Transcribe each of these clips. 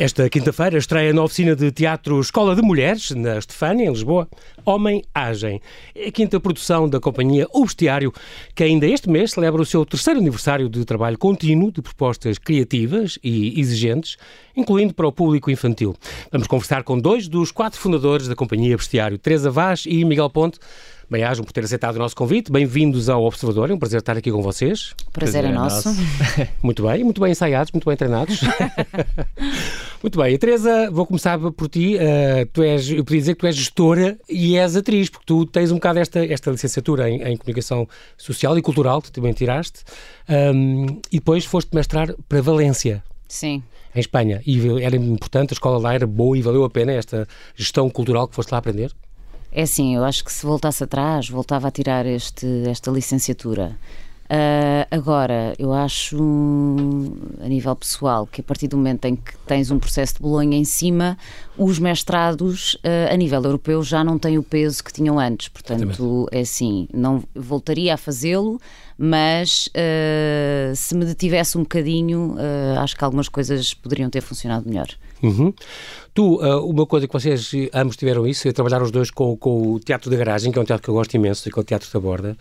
Esta quinta-feira estreia na oficina de teatro Escola de Mulheres, na Estefânia, em Lisboa, Homem Agem. É a quinta produção da companhia O Bestiário, que ainda este mês celebra o seu terceiro aniversário de trabalho contínuo de propostas criativas e exigentes, incluindo para o público infantil. Vamos conversar com dois dos quatro fundadores da companhia Bestiário, Teresa Vaz e Miguel Ponte. Bem-ajam por ter aceitado o nosso convite. Bem-vindos ao Observador. É um prazer estar aqui com vocês. Prazer, prazer é, é nosso. muito bem, muito bem ensaiados, muito bem treinados. muito bem. Teresa, vou começar por ti. Uh, tu és, eu podia dizer que tu és gestora e és atriz, porque tu tens um bocado esta, esta licenciatura em, em comunicação social e cultural, que tu também tiraste, um, e depois foste mestrar para Valência. Sim em Espanha. E era importante, a escola lá era boa e valeu a pena esta gestão cultural que foste lá aprender? É assim, eu acho que se voltasse atrás, voltava a tirar este, esta licenciatura. Uh, agora, eu acho, a nível pessoal, que a partir do momento em que tens um processo de Bolonha em cima, os mestrados uh, a nível europeu já não têm o peso que tinham antes. Portanto, é assim, não voltaria a fazê-lo, mas uh, se me detivesse um bocadinho, acho que algumas coisas poderiam ter funcionado melhor. Uhum. Tu, uma coisa que vocês ambos tiveram isso, é trabalhar os dois com, com o Teatro da Garagem, que é um teatro que eu gosto imenso, que é o Teatro da Borda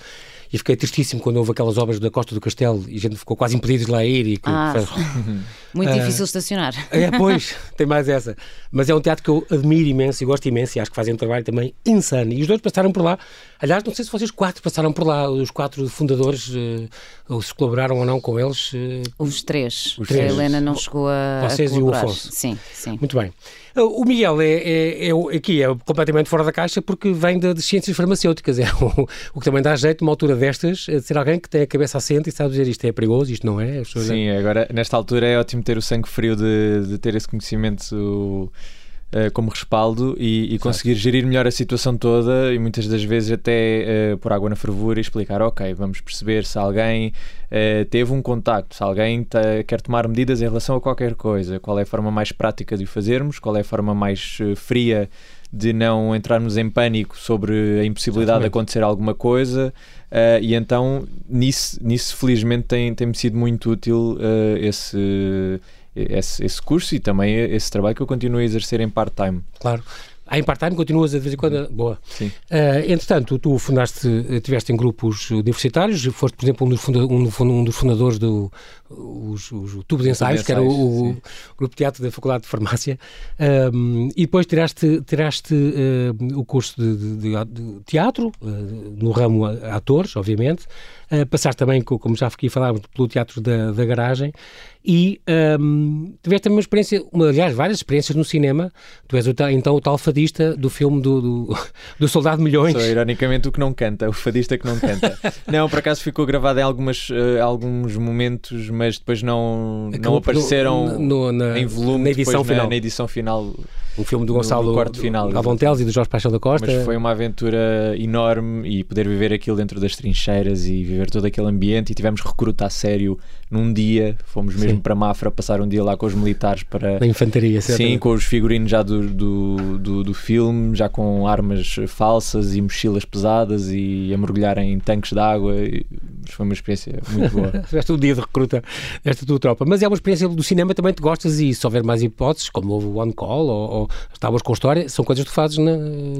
e fiquei tristíssimo quando houve aquelas obras da Costa do Castelo e a gente ficou quase impedido de lá ir. E que, ah, muito difícil estacionar. É, pois, tem mais essa. Mas é um teatro que eu admiro imenso e gosto imenso e acho que fazem um trabalho também insano. E os dois passaram por lá. Aliás, não sei se vocês quatro passaram por lá, os quatro fundadores, uh, ou se colaboraram ou não com eles. Uh, os três. Os três. A Helena não chegou a. Vocês a e o Afonso. Sim, sim. Muito bem. O Miguel é, é, é, aqui é completamente fora da caixa porque vem de, de ciências farmacêuticas. É o, o, que também dá jeito, numa altura destas, de ser alguém que tem a cabeça assente e sabe dizer isto é perigoso, isto não é. Sim, agora nesta altura é ótimo ter o sangue frio de, de ter esse conhecimento uh, como respaldo e, e conseguir gerir melhor a situação toda e muitas das vezes até uh, pôr água na fervura e explicar, ok, vamos perceber se alguém uh, teve um contacto, se alguém quer tomar medidas em relação a qualquer coisa, qual é a forma mais prática de o fazermos, qual é a forma mais fria de não entrarmos em pânico sobre a impossibilidade Exatamente. de acontecer alguma coisa uh, e então nisso, nisso felizmente tem, tem-me sido muito útil uh, esse esse, esse curso e também esse trabalho que eu continuo a exercer em part-time. Claro. Ah, em part-time continuas de vez em quando? Boa. Sim. Uh, entretanto, tu fundaste, estiveste em grupos universitários, foste, por exemplo, um dos, funda um, um dos fundadores do os, os, Tubo de Ensaios, que era o, o, grupo de teatro da Faculdade de Farmácia, um, e depois tiraste, tiraste uh, o curso de, de, de teatro, uh, no ramo atores, obviamente, uh, passaste também, como já aqui falámos, pelo Teatro da, da Garagem, e um, tiveste também uma experiência, uma, aliás, várias experiências no cinema. Tu és o, então o tal fadista do filme do, do, do Soldado Milhões. Sou ironicamente o que não canta, o fadista que não canta. não, por acaso ficou gravado em algumas, uh, alguns momentos, mas depois não, não apareceram no, no, na, em volume na edição, final. Na, na edição final o filme do Gonçalo quarto final, Galvão Teles e do Jorge Paixão da Costa. Mas foi uma aventura enorme e poder viver aquilo dentro das trincheiras e viver todo aquele ambiente e tivemos recruta a sério num dia, fomos mesmo Sim. para Mafra passar um dia lá com os militares para... Na infantaria, certo? Sim, com os figurinos já do, do, do, do filme, já com armas falsas e mochilas pesadas e a mergulhar em tanques de água foi uma experiência muito boa. Tiveste um dia de recruta desta tua tropa, mas é uma experiência do cinema também te gostas e se houver mais hipóteses, como o One Call ou, ou Tábuas com História, são coisas que tu fazes na,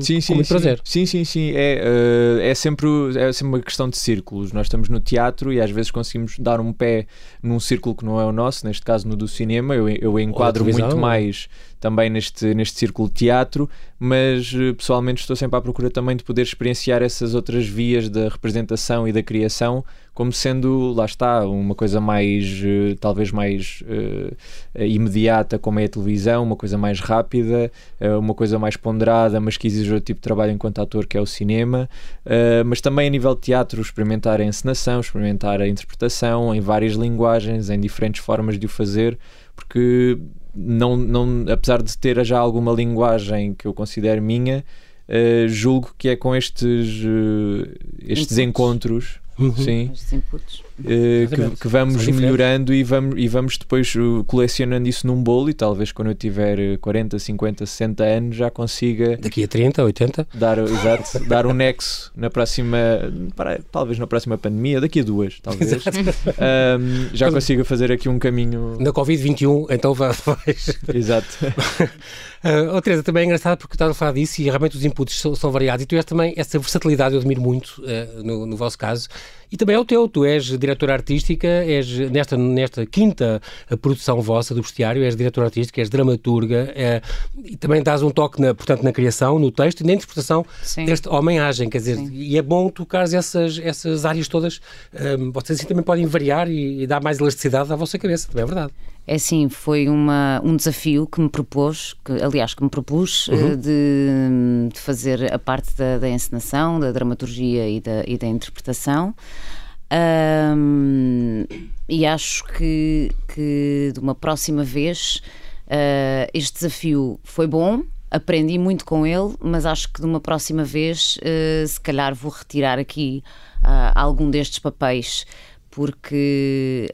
sim, sim, com muito sim. prazer. Sim, sim, sim. É, uh, é, sempre, é sempre uma questão de círculos. Nós estamos no teatro e às vezes conseguimos dar um pé num círculo que não é o nosso, neste caso no do cinema. Eu, eu enquadro muito mais também neste, neste círculo de teatro, mas eh, pessoalmente estou sempre à procura também de poder experienciar essas outras vias da representação e da criação como sendo, lá está, uma coisa mais, uh, talvez mais uh, imediata, como é a televisão, uma coisa mais rápida, uh, uma coisa mais ponderada, mas que exige outro tipo de trabalho enquanto ator, que é o cinema, mas também a nível de teatro, experimentar a encenação, experimentar a interpretação em várias linguagens, em diferentes formas de o fazer, porque não, não, apesar de ter já alguma linguagem que eu considero minha, julgo que é com estes, estes encontros uhum. sim. Uh, que, que, vamos melhorando e vamos, e vamos depois uh, colecionando isso num bolo e talvez quando eu tiver 40, 50, 60 anos já consiga daqui a 30, 80 dar, exato, dar um nexo na próxima para, talvez na próxima pandemia, daqui a duas talvez. Um, já consiga fazer aqui um caminho na Covid-21 então vais exato. Uh, oh, Teresa, também é engraçado porque estás a falar disso e realmente os inputs são, são variados e tu és também essa versatilidade eu admiro muito uh, no, no vosso caso e também é o teu, tu és diretora artística, és nesta, nesta quinta produção vossa do bestiário, és diretora artística, és dramaturga, é, e também dás um toque, na, portanto, na criação, no texto e na interpretação Sim. deste homem-agem, quer dizer, Sim. e é bom tocar essas, essas áreas todas, um, vocês assim também podem variar e, e dar mais elasticidade à vossa cabeça, também é verdade. É sim, foi uma, um desafio que me propôs, que, aliás, que me propus eh, uhum. de, de, fazer a parte da, da encenação, da dramaturgia e da, e da interpretação. Um, e acho que, que de uma próxima vez uh, este desafio foi bom, aprendi muito com ele, mas acho que de uma próxima vez, uh, se calhar, vou retirar aqui uh, algum destes papéis porque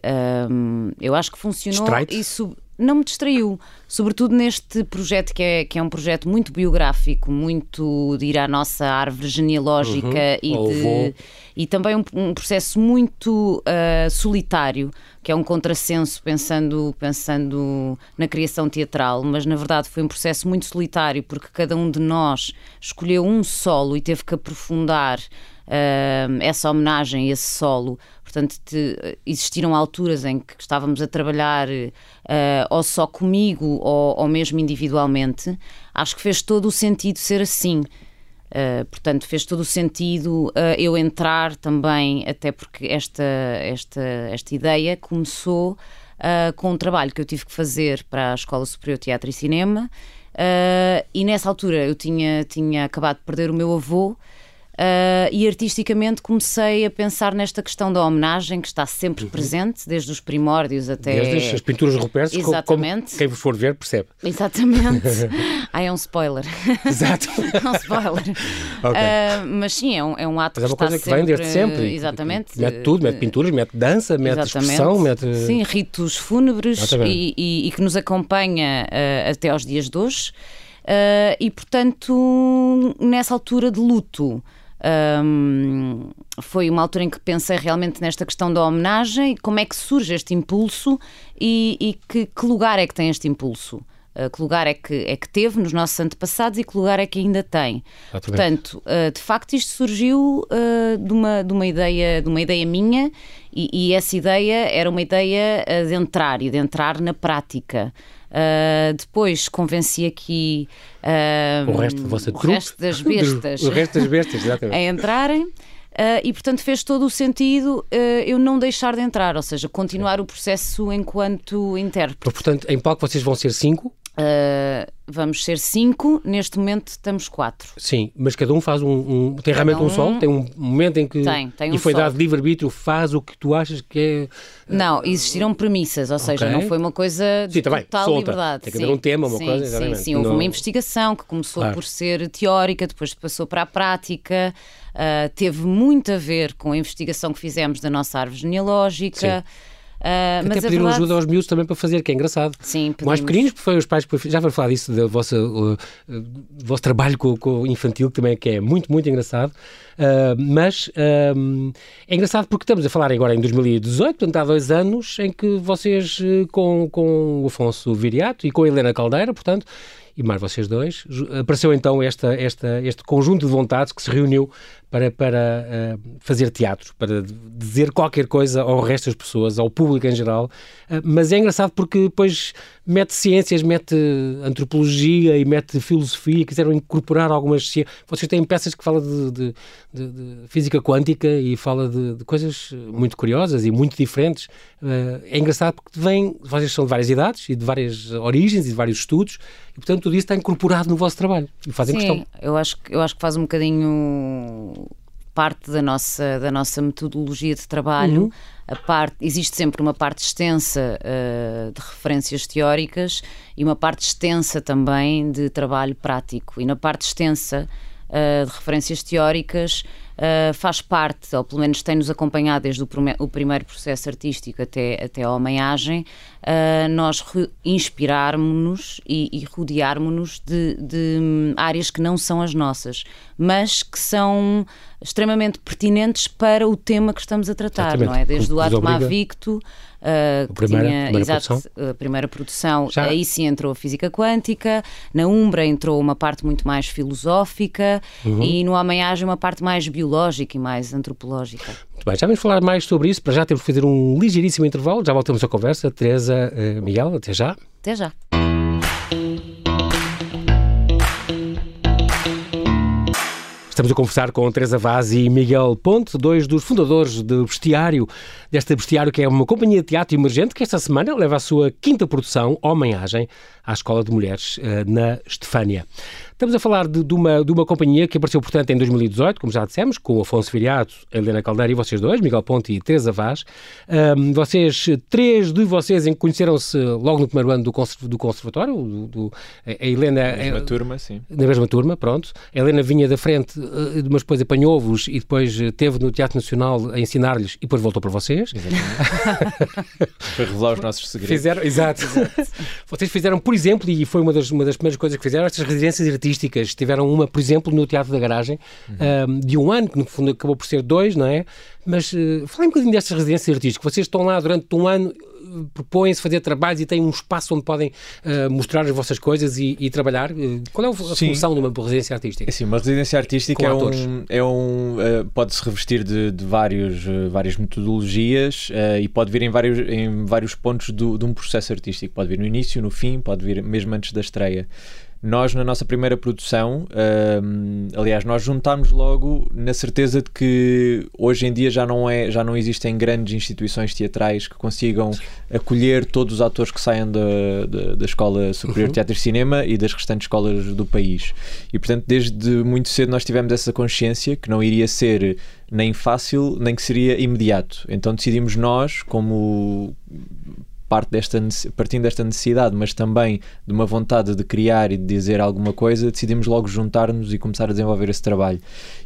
um, eu acho que funcionou e sub, não me distraiu, sobretudo neste projeto que é, que é um projeto muito biográfico, muito de ir à nossa árvore genealógica uhum. e, de, e também um, um processo muito uh, solitário, que é um contrassenso pensando, pensando na criação teatral, mas na verdade foi um processo muito solitário porque cada um de nós escolheu um solo e teve que aprofundar uh, essa homenagem, esse solo Portanto, te, existiram alturas em que estávamos a trabalhar uh, ou só comigo ou, ou, mesmo individualmente. Acho que fez todo o sentido ser assim. Uh, portanto, fez todo o sentido uh, eu entrar também, até porque esta, esta, esta ideia começou com um trabalho que eu tive que fazer para a Escola Superior de Teatro e Cinema. e nessa altura eu tinha, tinha acabado de perder o meu avô Uh, e artisticamente comecei a pensar nesta questão da homenagem que está sempre uhum. presente, desde os primórdios até. Desde as pinturas rupestres, Exatamente. Como quem for ver percebe. Exatamente. ah, é um spoiler. Exato. é um spoiler. okay. uh, mas sim, é um, é um ato mas é uma coisa que vem desde sempre. Exatamente. Mete tudo, mete pinturas, mete dança, mete Exatamente. expressão, mete. Sim, ritos fúnebres e, e, e, que nos acompanha uh, até aos dias de hoje. e portanto, nessa altura de luto. Um, foi uma altura em que pensei realmente nesta questão da homenagem, como é que surge este impulso e, e que, que, lugar é que tem este impulso. Uh, que lugar é que, é que teve nos nossos antepassados e que lugar é que ainda tem. Portanto, uh, de facto, isto surgiu uh, de, uma, de, uma ideia, de uma ideia minha e, e essa ideia era uma ideia de entrar e de entrar na prática. Uh, depois convenci aqui uh, o resto, vossa o resto das bestas, o resto das bestas a entrarem. Uh, e portanto fez todo o sentido uh, eu não deixar de entrar, ou seja, continuar o processo enquanto intérprete. Portanto, em palco vocês vão ser cinco? Uh, vamos ser cinco, neste momento estamos quatro. Sim, mas cada um faz um. um tem realmente um, um sol? Tem um momento em que. Tem, tem um E foi sol. dado livre-arbítrio, faz o que tu achas que é. Não, existiram premissas, ou seja, okay. não foi uma coisa de sim, tá total solta. liberdade. Tem que haver um tema, uma sim, coisa, exatamente. Sim, sim, houve não... uma investigação que começou claro. por ser teórica, depois passou para a prática, uh, teve muito a ver com a investigação que fizemos da nossa árvore genealógica. Sim Uh, Até pediram verdade... ajuda aos miúdos também para fazer, que é engraçado. Sim, pedimos. Mais pequeninos, porque foi os pais que já vou falar disso, do vosso, uh, vosso trabalho com, com, o infantil, que também é, que é muito, muito engraçado. Uh, mas uh, é engraçado porque estamos a falar agora em 2018, portanto há dois anos, em que vocês, com, com o Afonso Viriato e com a Helena Caldeira, portanto, e mais vocês dois, apareceu então esta, esta, este conjunto de vontades que se reuniu para, para uh, fazer teatro, para dizer qualquer coisa ao resto das pessoas, ao público em geral. Uh, mas é engraçado porque depois mete ciências, mete antropologia e mete filosofia, quiseram incorporar algumas ciências. Vocês têm peças que falam de, de, de, de física quântica e fala de, coisas muito curiosas e muito diferentes. Uh, é engraçado porque vem, vocês são de várias idades e de várias origens e de vários estudos e, portanto, tudo isso está incorporado no vosso trabalho e fazem Sim, questão. Eu acho, eu acho que faz um bocadinho parte da nossa, da nossa metodologia de trabalho. Uhum. A parte, existe sempre uma parte extensa uh, de referências teóricas e uma parte extensa também de trabalho prático. E na parte extensa uh, de referências teóricas, uh, faz parte, ou pelo menos tem-nos acompanhado desde o, o, primeiro processo artístico até, até a homenagem, uh, nós inspirarmos-nos e, e rodearmos-nos de, de hum, áreas que não são as nossas, mas que são extremamente pertinentes para o tema que estamos a tratar, Exatamente. não é? Desde o Atma Victo, uh, que primeira, tinha primeira exato, produção. a primeira produção, Já. aí sim entrou a física quântica, na Umbra entrou uma parte muito mais filosófica uhum. e no Amanhagem uma parte mais biológica e mais antropológica. Muito bem, já vamos falar mais sobre isso, para já temos que fazer um ligeiríssimo intervalo, já voltamos à conversa. Teresa, uh, Miguel, até já. Até já. Estamos a conversar com Teresa Vaz e Miguel Ponte, dois dos fundadores do Bestiário, desta Bestiário que é uma companhia de teatro emergente que esta semana leva a sua quinta produção, Homenagem, à Escola de Mulheres eh, na Estefânia. Estamos a falar de, de, uma, de uma companhia que apareceu, portanto, em 2018, como já dissemos, com o Afonso Viriato, Helena Caldeira e vocês dois, Miguel Ponte e Teresa Vaz. Um, vocês, três de vocês conheceram-se logo no primeiro ano do, do conservatório. Do, do, a Helena... Na mesma é, turma, sim. Na mesma turma, pronto. A Helena vinha da frente, eh, mas depois apanhou-vos e depois eh, teve no Teatro Nacional a ensinar-lhes e depois voltou para vocês. Exatamente. Foi revelar os nossos segredos. Fizeram, exato. exato. vocês fizeram, por exemplo, e foi uma das, uma das primeiras coisas que fizeram, estas residências artísticas. Tiveram uma, por exemplo, no Teatro da Garagem, uhum. um, de um ano, que no fundo acabou por ser dois, não é? Mas uh, falem um bocadinho destas residências artísticas. Vocês estão lá durante um ano, propõem-se fazer trabalhos e têm um espaço onde podem uh, mostrar as vossas coisas e, e trabalhar. Qual é a Sim. função de uma residência artística? Sim, uma residência artística é um, é um, pode-se revestir de, de vários, várias metodologias e pode vir em vários, em vários pontos do, de um processo artístico. Pode vir no início, no fim, pode vir mesmo antes da estreia. Nós, na nossa primeira produção, aliás, nós juntámos logo na certeza de que hoje em dia já não, é, já não existem grandes instituições teatrais que consigam acolher todos os atores que saem da, da, da Escola Superior uhum. de Teatro e Cinema e das restantes escolas do país. E, portanto, desde muito cedo nós tivemos essa consciência que não iria ser nem fácil, nem que seria imediato. Então decidimos nós, como parte desta, partindo desta necessidade, mas também de uma vontade de criar e de dizer alguma coisa, decidimos logo juntar-nos e começar a desenvolver esse trabalho.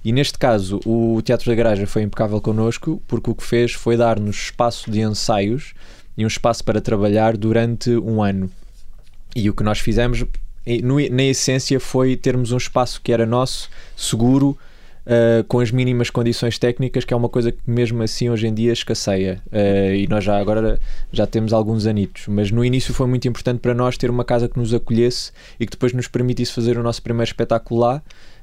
E neste caso, o Teatro da Garagem foi impecável connosco, porque o que fez foi dar-nos espaço de ensaios e um espaço para trabalhar durante um ano. E o que nós fizemos, na essência, foi termos um espaço que era nosso, seguro, uh, com as mínimas condições técnicas, que é uma coisa que mesmo assim hoje em dia escasseia. Uh, e nós já agora já temos alguns anitos. Mas no início foi muito importante para nós ter uma casa que nos acolhesse e que depois nos permitisse fazer o nosso primeiro espetáculo lá.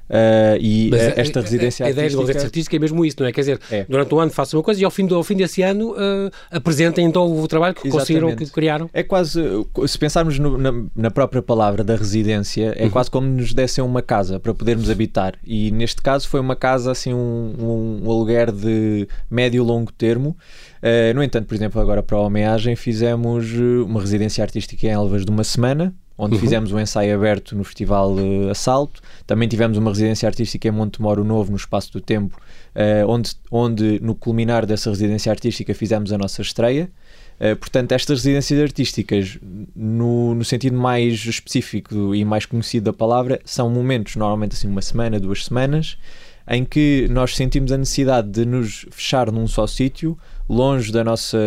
Uh, e Mas esta residência a, a, a ideia de residência artística é mesmo isso, não é? Quer dizer, é. durante um ano façam uma coisa e ao fim, do, ao fim desse ano uh, apresentem então o trabalho que Exatamente. conseguiram, que criaram. É quase, se pensarmos no, na, na, própria palavra da residência, é uhum. quase como nos dessem uma casa para podermos habitar. E neste caso foi uma casa, assim, um, um, um aluguer de médio e longo termo. Uh, no entanto, por exemplo, agora para a homenagem fizemos uma residência artística em Elvas de uma semana, onde uhum. fizemos um ensaio aberto no Festival uh, Assalto. Também tivemos uma residência artística em Montemoro Novo, no Espaço do Tempo, uh, onde, onde no culminar dessa residência artística fizemos a nossa estreia. Uh, portanto, estas residências artísticas, no, no sentido mais específico e mais conhecido da palavra, são momentos, normalmente assim uma semana, duas semanas, em que nós sentimos a necessidade de nos fechar num só sítio, longe da nossa,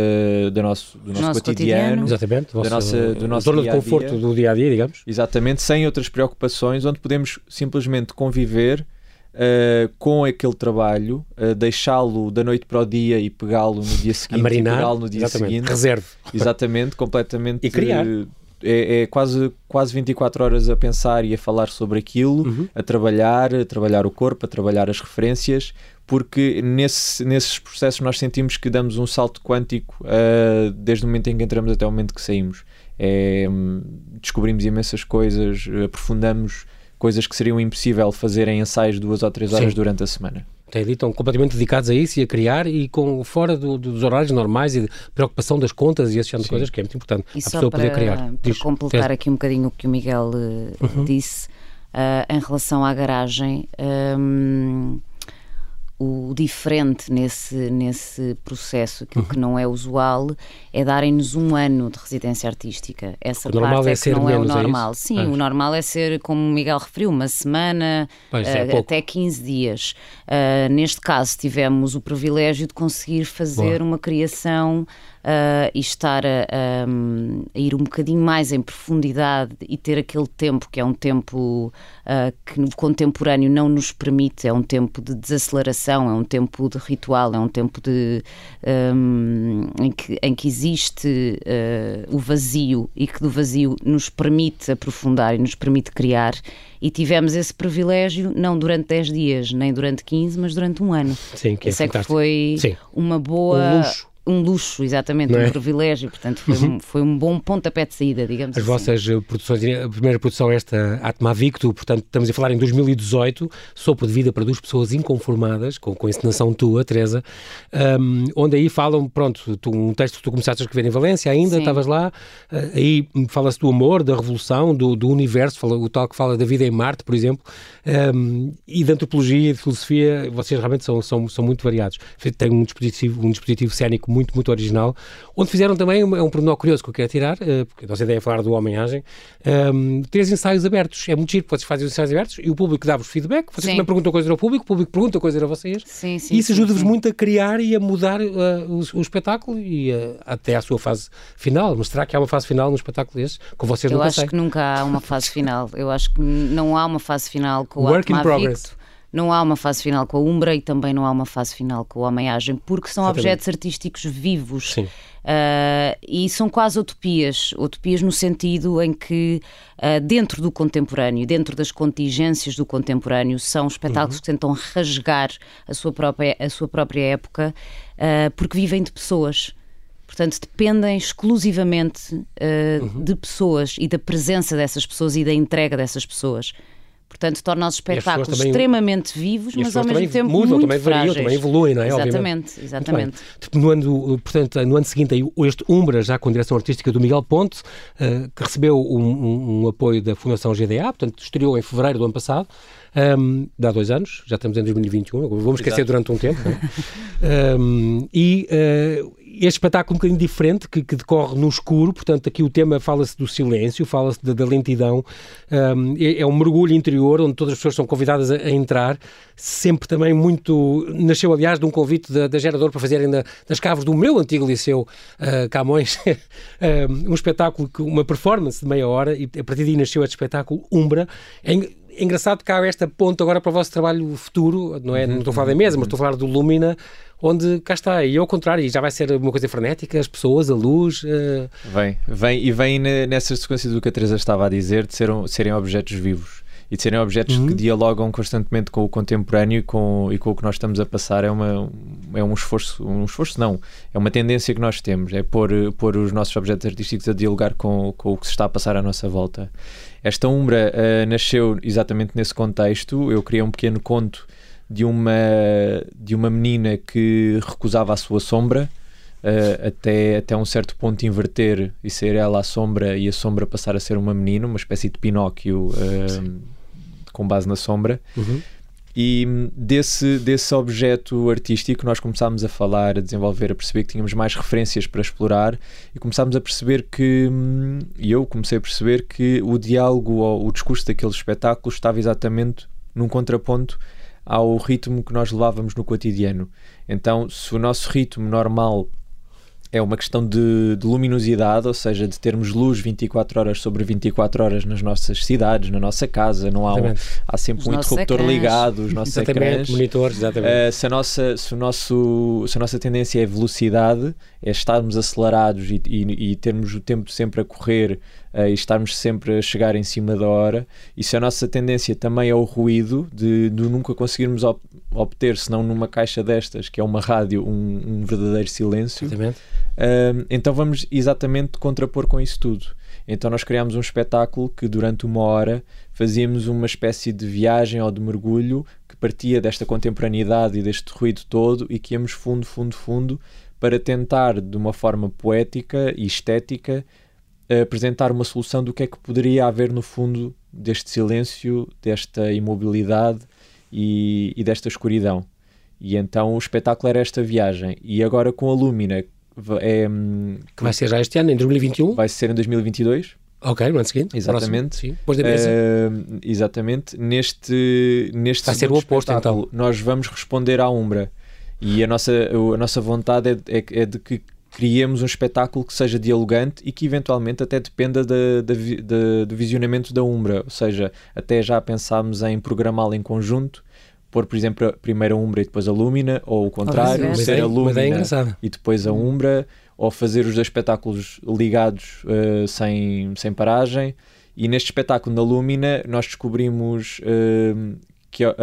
da nosso, do nosso, nosso cotidiano, cotidiano, exatamente, da nossa, do nosso zona de conforto do dia a dia, digamos. Exatamente, sem outras preocupações, onde podemos simplesmente conviver uh, com aquele trabalho, uh, deixá-lo da noite para o dia e pegá-lo no dia seguinte, a marinar, no dia exatamente. seguinte, reserve, exatamente, completamente e criar. É, é, quase, quase 24 horas a pensar e a falar sobre aquilo, uhum. a trabalhar, a trabalhar o corpo, a trabalhar as referências, porque nesse, nesses processos nós sentimos que damos um salto quântico uh, desde o momento em que entramos até o momento que saímos. É, descobrimos imensas coisas, aprofundamos coisas que seriam impossível fazer em ensaios duas ou três horas Sim. durante a semana. Tem ali, estão completamente dedicados a isso e a criar e com, fora do, dos horários normais e de preocupação das contas e esse tipo de coisas que é muito importante. E a pessoa para, poder criar. Para Diz, completar aqui um bocadinho o que o Miguel uh, uhum. disse uh, em relação à garagem. Um, o diferente nesse, nesse processo, aquilo que não é usual, é darem-nos um ano de residência artística. Essa o parte normal é, é que ser não é o menos, é normal. isso? Sim, o normal é ser, como o Miguel referiu, uma semana é pouco. até 15 dias. Uh, neste caso, tivemos o privilégio de conseguir fazer uma criação uh, e estar a, a- a ir um bocadinho mais em profundidade e ter aquele tempo que é um tempo uh, que no contemporâneo não nos permite, é um tempo de desaceleração, é um tempo de ritual, é um tempo de, um, em, que, em que existe uh, o vazio e que do vazio nos permite aprofundar e nos permite criar. E tivemos esse privilégio não durante 10 dias, nem durante 15, mas durante um ano. Sim, que é Esse é que foi Sim. uma boa. Um luxo. Um luxo, exatamente, Não um é? privilégio. Portanto, foi, um, foi um bom pontapé de saída, digamos As assim. vossas eh, produções, a primeira produção é esta Atma Victo, portanto estamos a falar em 2018, Sopro de Vida para duas pessoas inconformadas, com, com encenação tua, Teresa, um, onde aí falam, pronto, tu- um texto que tu começaste a escrever em Valência ainda, Sim. estavas lá, eh, aí fala-se do amor, da revolução, do, do universo, fala, o tal que fala da vida em Marte, por exemplo, um, e da antropologia de filosofia, vocês realmente são, são, são muito variados. Tem um dispositivo, um dispositivo cénico muito, muito original, onde fizeram também, um, é um pormenor curioso que eu quero tirar, eh, porque a nossa ideia é falar do homem-agem, um, três ensaios abertos. É muito giro, vocês fazem os ensaios abertos e o público dá-vos feedback, vocês Sim. também perguntam coisas ao público, o público pergunta coisas a vocês. Sim, sim, e isso ajuda-vos muito a criar e a mudar eh, o, o espetáculo e eh, até à sua fase final. Mas será que há uma fase final no espetáculo desse? Com vocês Eu acho sei. que nunca há uma fase final. Eu acho que não há uma fase final com o Work in progress. Victo, não há uma fase final com a Umbra e também não há uma fase final com o Homem-Agem, porque são Exatamente. objetos artísticos vivos. Sim. Uh, e são quase utopias, utopias no sentido em que, uh, dentro do contemporâneo, dentro das contingências do contemporâneo, são espetáculos Uhum. que tentam rasgar a sua própria, a sua própria época, uh, porque vivem de pessoas. Portanto, dependem exclusivamente uh, Uhum. de pessoas e da presença dessas pessoas e da entrega dessas pessoas. Portanto, torna os espetáculos também- extremamente vivos, as mas ao mesmo tempo mudam, muito também variam, frágeis. também evoluem, não é? Obviamente. Exatamente, exatamente. Tipo, No ano, portanto, no ano seguinte, aí, este Umbra, já com direção artística do Miguel Ponte, eh, que recebeu um, um- um apoio da Fundação GDA, portanto, estreou em fevereiro do ano passado, um, há dois anos, já estamos em 2021, vamos esquecer Exato. durante um tempo. não é? Um, e eh, este espetáculo um bocadinho diferente, que, que decorre no escuro, portanto, aqui o tema fala-se do silêncio, fala-se da, da lentidão, um, é, é um mergulho interior onde todas as pessoas são convidadas a, a entrar, sempre também muito. Nasceu, aliás, de um convite da, da Gerador para fazerem na, nas do meu antigo liceu uh, Camões um, espetáculo, uma performance de meia hora, e a partir daí nasceu este espetáculo Umbra. En- é engraçado que há esta ponta agora para o vosso trabalho futuro, não é? Não estou a falar da mesa, mas estou a falar do Lumina, onde cá está, e ao contrário, e já vai ser uma coisa frenética, as pessoas, a luz. uh, Vem, vem e vem ne- nessa sequência do que a Teresa estava a dizer, de serem, serem objetos vivos e de serem objetos Uhum. que dialogam constantemente com o contemporâneo e com, e com o que nós estamos a passar. É, uma, é um esforço, um esforço não, é uma tendência que nós temos, é pôr, pôr os nossos objetos artísticos a dialogar com, com o que se está a passar à nossa volta. Esta Umbra eh, nasceu exatamente nesse contexto. Eu criei um pequeno conto de uma, de uma menina que recusava a sua sombra. eh, até, até um certo ponto inverter e ser ela a sombra e a sombra passar a ser uma menina, uma espécie de Pinóquio eh, com base na sombra. uhum. E hum, desse, desse objeto artístico nós começámos a falar, a desenvolver, a perceber que tínhamos mais referências para explorar e começámos a perceber que, hum, e eu comecei a perceber que o diálogo ou o discurso daquele espetáculo estava exatamente num contraponto ao ritmo que nós levávamos no cotidiano. Então, se o nosso ritmo normal é uma questão de, de luminosidade, ou seja, de termos luz 24 horas sobre 24 horas nas nossas cidades, na nossa casa, não há, um, há sempre Os um interruptor ecrãs. ligado, os nossos Exatamente, ecrãs. monitores, exatamente. Uh, se, a nossa, se, o nosso, se a nossa tendência é velocidade, é estarmos acelerados e, e- e termos o tempo sempre a correr uh, e estarmos sempre a chegar em cima da hora, e se a nossa tendência também é o ruído, de, de nunca conseguirmos ob- obter, senão numa caixa destas, que é uma rádio, um, um verdadeiro silêncio, um, então vamos exatamente contrapor com isso tudo. Então nós criámos um espetáculo que durante uma hora fazíamos uma espécie de viagem ou de mergulho que partia desta contemporaneidade e deste ruído todo e que íamos fundo, fundo, fundo para tentar de uma forma poética e estética apresentar uma solução do que é que poderia haver no fundo deste silêncio, desta imobilidade e, e desta escuridão. E então o espetáculo era esta viagem. E agora com a Lumina, é, que vai ser já este ano, em 2021? Vai ser em 2022. Ok, no ano seguinte. Exatamente. Sim, depois da mesa. Uh, exatamente. Neste, neste vai ser o oposto, então. Nós vamos responder à Umbra. E a nossa, a nossa vontade é, é, é, de que criemos um espetáculo que seja dialogante e que eventualmente até dependa da, da, da, do visionamento da Umbra. Ou seja, até já pensámos em programá-lo em conjunto pôr, por exemplo, primeiro a Umbra e depois a Lúmina, ou o contrário, ser a Lúmina e depois a Umbra, ou fazer os dois espetáculos ligados uh, sem, sem paragem. E neste espetáculo na Lúmina nós descobrimos uh, que uh,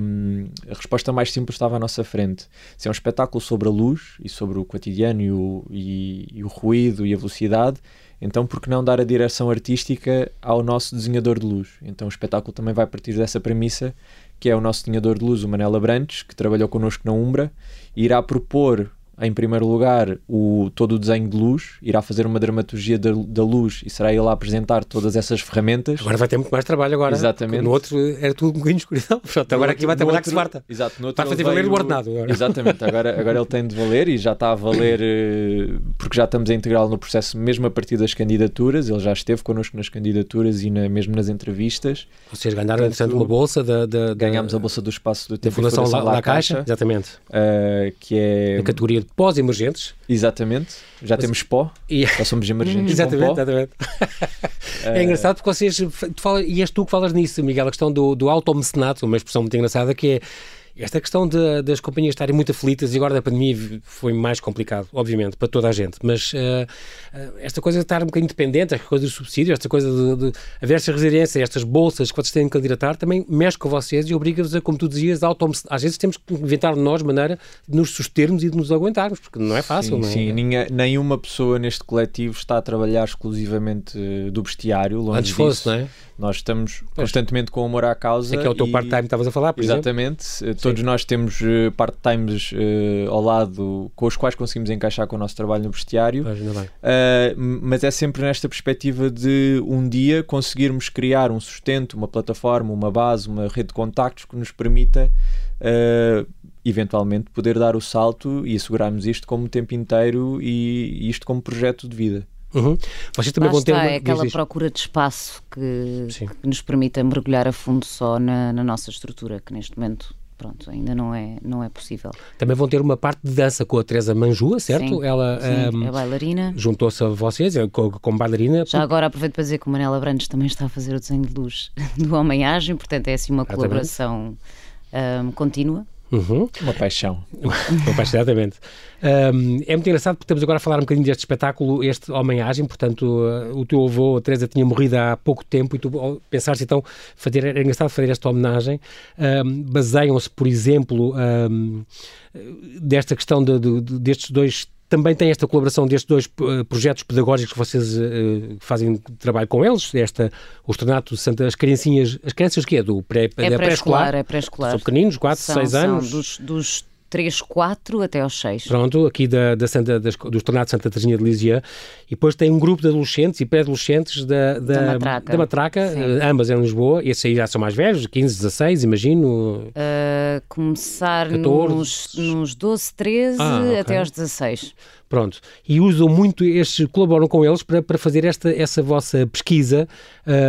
um, a resposta mais simples estava à nossa frente. Se é um espetáculo sobre a luz e sobre o cotidiano e o, e, e o ruído e a velocidade, então por que não dar a direção artística ao nosso desenhador de luz? Então o espetáculo também vai partir dessa premissa que é o nosso desenhador de luz, o Manela Brantes, que trabalhou connosco na Umbra, irá propor em primeiro lugar, o, todo o desenho de luz, irá fazer uma dramaturgia da, da, luz e será ele a apresentar todas essas ferramentas. Agora vai ter muito mais trabalho agora. Exatamente. No outro era tudo um bocadinho escuridão. Pronto, agora aqui vai trabalhar outro, que se farta. Exato. No vai fazer valer o ordenado agora. Exatamente. Agora, agora ele tem de valer e já está a valer eh, porque já estamos a integrá-lo no processo mesmo a partir das candidaturas. Ele já esteve connosco nas candidaturas e na, mesmo nas entrevistas. Vocês ganharam, entretanto, uma bolsa da, da, Ganhámos a bolsa do espaço do tempo da Fundação La, Caixa, Caixa. Exatamente. Uh, que é... Na categoria de pós-emergentes. Exatamente, já Mas, temos pó, e... já somos emergentes. exatamente, exatamente. é engraçado porque vocês, tu fala, e és tu que falas nisso, Miguel, a questão do, do automecenato, uma expressão muito engraçada que é esta questão de, das companhias estarem muito aflitas e agora da pandemia foi mais complicado, obviamente, para toda a gente, mas uh, esta coisa de estar um bocadinho independente, esta coisa dos subsídios, esta coisa de, de haver esta resiliência, estas bolsas que vocês têm que candidatar, também mexe com vocês e obriga-vos a, como tu dizias, a às vezes temos que inventar nós maneira de nos sustermos e de nos aguentarmos, porque não é fácil, sim, não é? Sim, nenhuma pessoa neste coletivo está a trabalhar exclusivamente do bestiário, longe Antes fosse, não é? Nós estamos constantemente com amor à causa. É que é o teu part-time que estavas a falar, por Exatamente. Exemplo? Todos nós temos uh, part-times uh, ao lado com os quais conseguimos encaixar com o nosso trabalho no bestiário. Mas, uh, mas é sempre nesta perspectiva de um dia conseguirmos criar um sustento, uma plataforma, uma base, uma rede de contactos que nos permita eventualmente poder dar o salto e assegurarmos isto como tempo inteiro e isto como projeto de vida. Uhum. Vocês também vão ter. Está, é aquela procura de espaço que, que, nos permita mergulhar a fundo só na, na, nossa estrutura, que neste momento. Pronto, ainda não é, não é possível. Também vão ter uma parte de dança com a Teresa Manjua, certo? Sim, Ela sim, um, é bailarina. Juntou-se a vocês com, com bailarina. Já agora aproveito para dizer que o Manela Brandes também está a fazer o desenho de luz do Homem-Agem, portanto é assim uma colaboração um, contínua. Uhum. Uma paixão. Uma paixão, exatamente. Um, é muito engraçado porque estamos agora a falar um bocadinho deste espetáculo, este Homem-Agem, portanto, o teu avô, a Teresa, tinha morrido há pouco tempo e tu pensaste então, fazer, era engraçado fazer esta homenagem. Um, Baseiam-se, por exemplo, um, desta questão de, de, destes dois também tem esta colaboração destes dois uh, projetos pedagógicos que vocês uh, fazem trabalho com eles, esta, o Estrenato Santa, as criancinhas, as crianças que é do pré, é pré-escolar, é pré-escolar. São pequeninos, 4, 6 anos. Dos, dos 3, 4 até aos 6. Pronto, aqui da, da Santa, das, do Estornado Santa Teresinha de Lisieux. E depois tem um grupo de adolescentes e pré-adolescentes da, da, da, Matraca, da Matraca uh, ambas em Lisboa. Esses aí já são mais velhos, 15, 16, imagino. Uh, começar 14. Nos, nos 12, 13 ah, okay. até aos 16. Pronto. E usam muito estes, colaboram com eles para, para fazer esta, essa vossa pesquisa.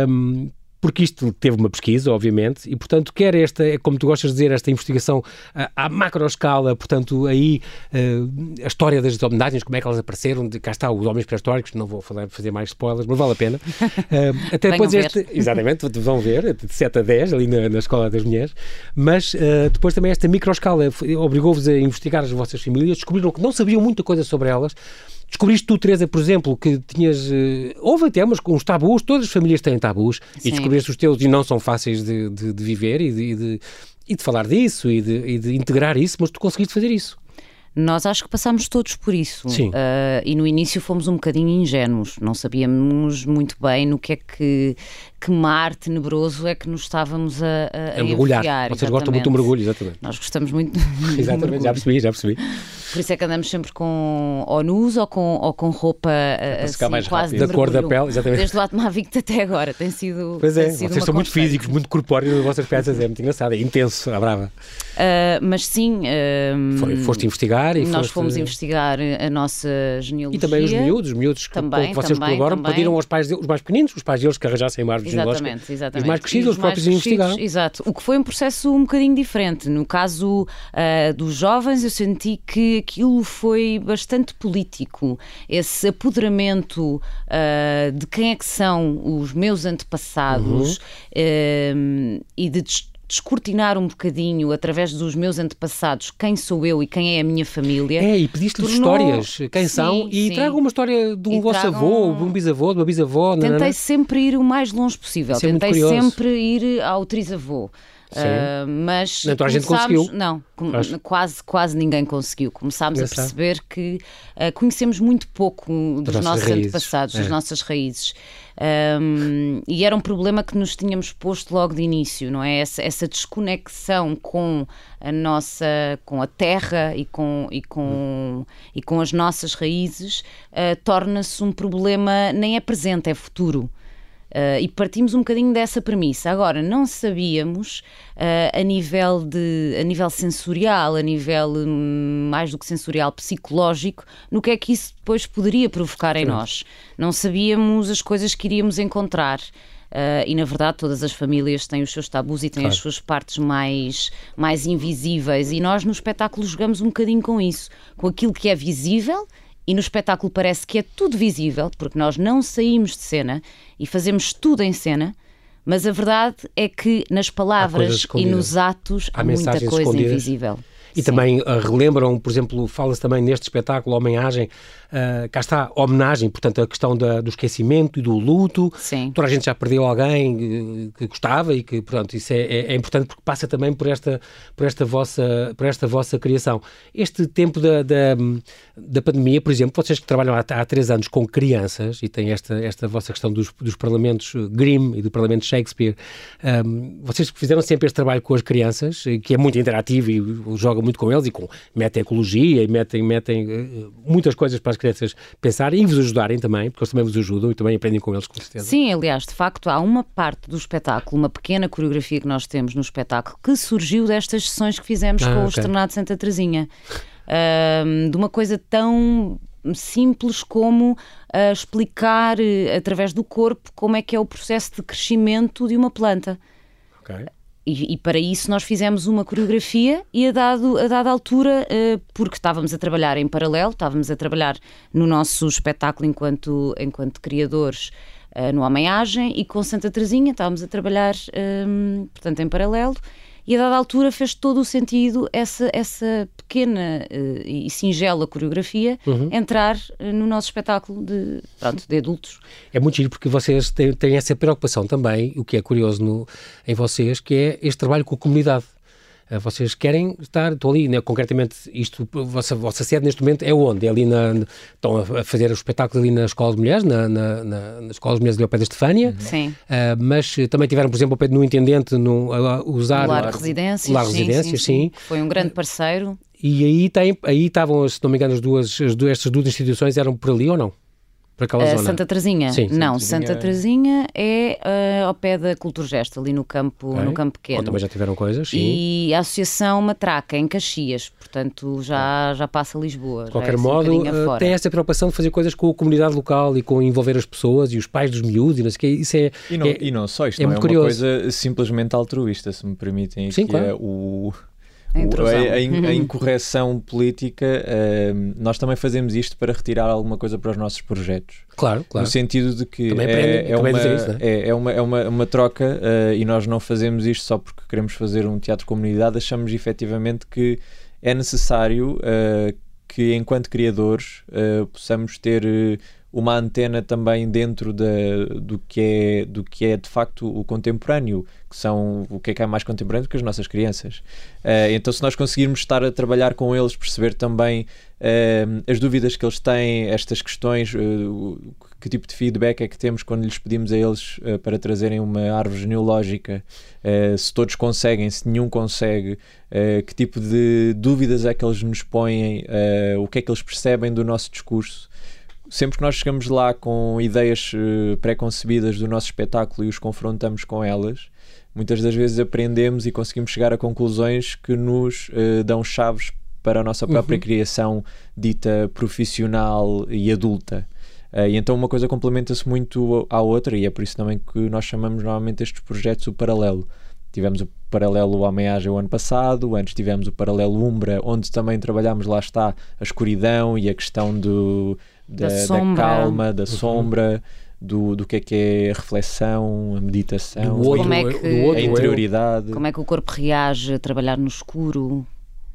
Um, porque isto teve uma pesquisa, obviamente, e portanto quer esta, é como tu gostas de dizer, esta investigação à, à macro escala, portanto aí uh, a história das homenagens, como é que elas apareceram, de, cá está os homens pré-históricos, não vou falar, fazer mais spoilers, mas vale a pena. Uh, até depois este, exatamente, vão ver, de 7 a 10, ali na, na Escola das Mulheres, mas uh, depois também esta micro escala obrigou-vos a investigar as vossas famílias, descobriram que não sabiam muita coisa sobre elas, Descobriste tu, Teresa, por exemplo, que tinhas. Uh, houve até uns, uns tabus, todas as famílias têm tabus, Sim. e descobriste os teus e não são fáceis de, de, de viver e de, de, e de falar disso e de, e de integrar isso, mas tu conseguiste fazer isso. Nós acho que passámos todos por isso. Sim. Uh, e no início fomos um bocadinho ingênuos, não sabíamos muito bem no que é que, que mar tenebroso é que nos estávamos a, a, a mergulhar. Vocês exatamente. gostam muito do mergulho, exatamente. Nós gostamos muito Exatamente, já percebi, já percebi. Por isso é que andamos sempre com ou nus ou com, ou com roupa é assim, mais quase da cor da pele, exatamente. Desde o Atmavic até agora tem sido. Pois é, sido vocês são muito físicos, muito corpóreos as vossas peças, é muito engraçado, é intenso, a brava. Uh, mas sim. Uh, Foi, foste investigar e Nós foste... fomos investigar a nossa genealogia. E também os miúdos, os miúdos que, também, que vocês também, colaboram, também. pediram aos pais, os mais pequeninos, os pais deles que arranjassem árvore exatamente. Exatamente, Os mais crescidos, os, os próprios investigaram. Exato. O que foi um processo um bocadinho diferente. No caso uh, dos jovens, eu senti que aquilo foi bastante político. Esse apoderamento de quem é que são os meus antepassados uhum. e de descortinar um bocadinho, através dos meus antepassados, quem sou eu e quem é a minha família. É, e pediste-lhes tornou... histórias, quem sim, são, e sim. traga uma história de um e vosso tragam... avô, de um bisavô, de uma bisavó. Tentei não? sempre ir o mais longe possível, Isso é tentei é sempre ir ao trisavô. Uh, mas Nem toda a gente conseguiu. Não, quase, quase ninguém conseguiu. Começámos a perceber que uh, conhecemos muito pouco dos nossos raízes. antepassados, é. das nossas raízes. Um, e era um problema que nos tínhamos posto logo de início, não é? Essa, essa desconexão com a nossa, com a terra e com, e com, e com as nossas raízes uh, torna-se um problema, nem é presente, é futuro. Uh, e partimos um bocadinho dessa premissa. Agora, não sabíamos uh, a, nível de, a nível sensorial, a nível um, mais do que sensorial, psicológico, no que é que isso depois poderia provocar em Sim. nós. Não sabíamos as coisas que iríamos encontrar. Uh, e na verdade todas as famílias têm os seus tabus e têm claro. as suas partes mais, mais invisíveis e nós no espetáculo jogamos um bocadinho com isso, com aquilo que é visível e no espetáculo parece que é tudo visível, porque nós não saímos de cena e fazemos tudo em cena, mas a verdade é que nas palavras e nos atos há, há muita coisa escondidas. invisível. E Sim. também uh, relembram, por exemplo, fala-se também neste espetáculo Homenagem, uh, cá está, homenagem, portanto, a questão da, do esquecimento e do luto. Sim. Toda a gente já perdeu alguém que, que gostava e que, pronto, isso é, é, é, importante porque passa também por esta, por esta, vossa, por esta vossa criação. Este tempo da, da, da pandemia, por exemplo, vocês que trabalham há, há três anos com crianças e têm esta, esta vossa questão dos, dos parlamentos Grimm e do parlamento Shakespeare, um, vocês fizeram sempre este trabalho com as crianças, que é muito interativo e joga muito com eles e com, metem ecologia e metem, metem muitas coisas para as crianças pensarem e vos ajudarem também, porque eles também vos ajudam e também aprendem com eles, com certeza. Sim, aliás, de facto, há uma parte do espetáculo, uma pequena coreografia que nós temos no espetáculo, que surgiu destas sessões que fizemos ah, com okay. o Externado Santa Teresinha. Uh, de uma coisa tão simples como uh, explicar uh, através do corpo como é que é o processo de crescimento de uma planta. Okay. E, e, para isso nós fizemos uma coreografia e a, dado, a dada altura, uh, porque estávamos a trabalhar em paralelo, estávamos a trabalhar no nosso espetáculo enquanto, enquanto criadores uh, no Homem-Agem e com Santa Teresinha estávamos a trabalhar, um, portanto, em paralelo e a dada altura fez todo o sentido essa, essa pequena uh, e singela coreografia uhum. entrar uh, no nosso espetáculo de, pronto, de adultos. É muito giro porque vocês têm, têm essa preocupação também, o que é curioso no, em vocês, que é este trabalho com a comunidade. Eh, vocês querem estar, estou ali, né, concretamente, isto, vossa, vossa sede neste momento é onde? É ali na, estão a fazer o espetáculo ali na Escola de Mulheres, na, na, na, na Escola de Mulheres ali ao pé da Estefânia. Uhum. Sim. Uh, mas também tiveram, por exemplo, ao pé no Intendente, no, a usar... O Lar Residências. Lar Residências, sim, sim, sim. Foi um grande parceiro. E aí, tem, aí estavam, se não me engano, as duas, as duas, estas duas instituições eram por ali ou não? Para aquela uh, zona? Santa Teresinha? Sim, não, Santa é, é uh, ao pé da Culturgesta, ali no campo, okay. no campo pequeno. Ou também já tiveram coisas, sim. E a Associação Matraca, em Caxias, portanto já, já passa Lisboa. De qualquer é modo, um uh, tem essa preocupação de fazer coisas com a comunidade local e com envolver as pessoas e os pais dos miúdos e não sei o que. Isso é, e, não, é, e não só, isto é, não é uma curioso. coisa simplesmente altruísta, se me permitem. Sim, que claro. é o a, a, a, a incorreção política, uh, nós também fazemos isto para retirar alguma coisa para os nossos projetos. Claro, claro. No sentido de que é, é, uma, isso, é? é, é, uma, é uma, uma troca uh, e nós não fazemos isto só porque queremos fazer um teatro comunidade, achamos efetivamente que é necessário uh, que, enquanto criadores, possamos ter uma antena também dentro de, do, que é, do que é de facto o contemporâneo, que são o que é que é mais contemporâneo que as nossas crianças. Uh, então, se nós conseguirmos estar a trabalhar com eles, perceber também uh, as dúvidas que eles têm, estas questões, uh, que tipo de feedback é que temos quando lhes pedimos a eles para trazerem uma árvore genealógica, se todos conseguem, se nenhum consegue, que tipo de dúvidas é que eles nos põem, o que é que eles percebem do nosso discurso sempre que nós chegamos lá com ideias uh, pré-concebidas do nosso espetáculo e os confrontamos com elas, muitas das vezes aprendemos e conseguimos chegar a conclusões que nos uh, dão chaves para a nossa própria uhum. criação dita profissional e adulta. Uh, e então uma coisa complementa-se muito à outra, e é por isso também que nós chamamos normalmente estes projetos o paralelo. Tivemos o paralelo Homem-Age o ano passado, antes tivemos o paralelo Umbra, onde também trabalhámos, lá está, a escuridão e a questão do, da, da, da calma, da uhum. sombra, do, do que é que é a reflexão, a meditação, do outro, como é que, a interioridade. Como é que o corpo reage a trabalhar no escuro?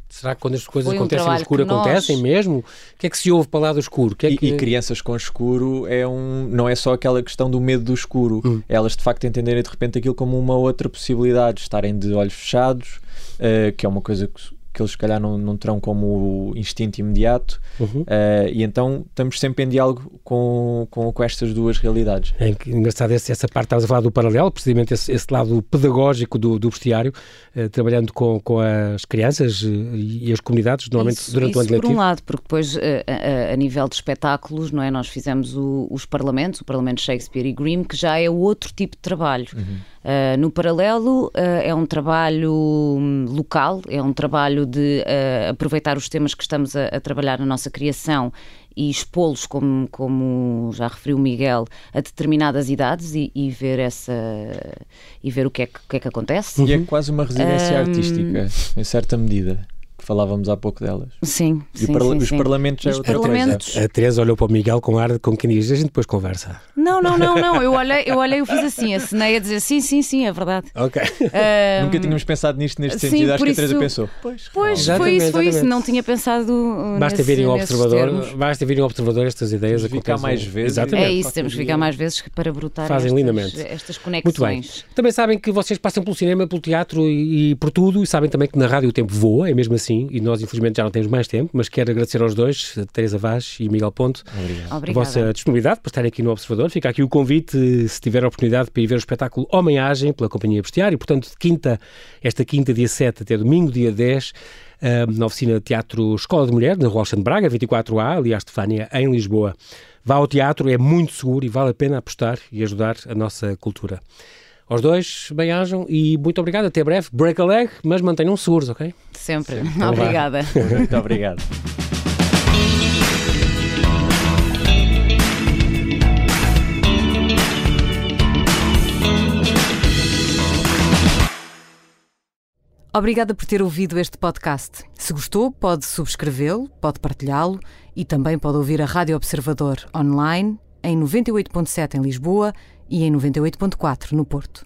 Será que quando as coisas Foi acontecem um no escuro acontecem nós... mesmo? O que é que se ouve para lá do escuro? Que é que... E, e, crianças com escuro é um, não é só aquela questão do medo do escuro. Hum. Elas de facto entenderem de repente aquilo como uma outra possibilidade, estarem de olhos fechados, uh, que é uma coisa que que eles se calhar não, não terão como instinto imediato uhum. uh, e então estamos sempre em diálogo com, com, com estas duas realidades. É engraçado essa, essa parte, estavas a falar do paralelo, precisamente esse, esse lado pedagógico do, do bestiário, uh, trabalhando com, com as crianças uh, e as comunidades, normalmente isso, durante isso o ano letivo. por um lado, porque depois a, a, nível de espetáculos, não é, nós fizemos o, os parlamentos, o Parlamento Shakespeare e Grimm, que já é outro tipo de trabalho. Uhum. Uh, no paralelo, uh, é um trabalho hum, local, é um trabalho de uh, aproveitar os temas que estamos a, a trabalhar na nossa criação e expô-los, como, como já referiu o Miguel, a determinadas idades e, e, ver essa e ver o que é que, que, é que acontece. E é quase uma residência artística, em certa medida falávamos há pouco delas. Sim, e sim, parla sim, os sim. parlamentos é outra parlamentos... coisa. A Teresa olhou para o Miguel com ar com quem diz, a gente depois conversa. Não, não, não, não. Eu olhei, eu olhei, eu fiz assim, assinei a dizer sim, sim, sim, é verdade. Ok. Um... Nunca tínhamos pensado nisto neste sim, sentido, acho que a Teresa pensou. Pois, pois foi isso, foi isso. Não tinha pensado. Basta virem um observador, basta virem um observador estas ideias a ficar mais vezes. Exatamente. É isso, temos que ficar mais vezes para brotar Fazem estas, lindamente. estas conexões. Muito bem. Também sabem que vocês passam pelo cinema, pelo teatro e, e por tudo, e sabem também que na rádio o tempo voa, é mesmo assim, e nós infelizmente já não temos mais tempo, mas quero agradecer aos dois, Teresa Vaz e Miguel Ponto, Obrigado. a vossa disponibilidade para estarem aqui no Observador. Fica aqui o convite, se tiver a oportunidade, para ir ver o espetáculo Homem-Agem pela Companhia Bestiário, portanto, de quinta, esta quinta, dia 7 até domingo, dia 10, na oficina de teatro Escola de Mulher, na Rua Alexandre Braga, 24A, aliás, Stefânia, em Lisboa. Vá ao teatro, é muito seguro e vale a pena apostar e ajudar a nossa cultura. Aos dois, bem-ajam e muito obrigado. Até breve. Break a leg, mas mantenham seguros, ok? Sempre. Sempre. Então Obrigada. muito obrigado. Obrigada por ter ouvido este podcast. Se gostou, pode subscrevê-lo, pode partilhá-lo e também pode ouvir a Rádio Observador online em 98.7 em Lisboa e em 98.4 no Porto.